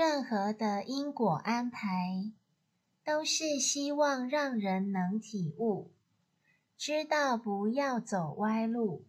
任何的因果安排都是希望让人能体悟知道不要走歪路。